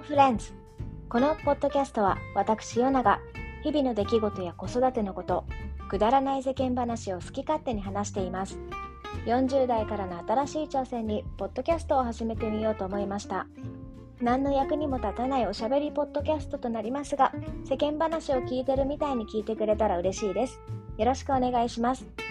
フレンズこのポッドキャストは私ヨナが日々の出来事や子育てのことくだらない世間話を好き勝手に話しています。40代からの新しい挑戦にポッドキャストを始めてみようと思いました。何の役にも立たないおしゃべりポッドキャストとなりますが世間話を聞いてるみたいに聞いてくれたら嬉しいです。よろしくお願いします。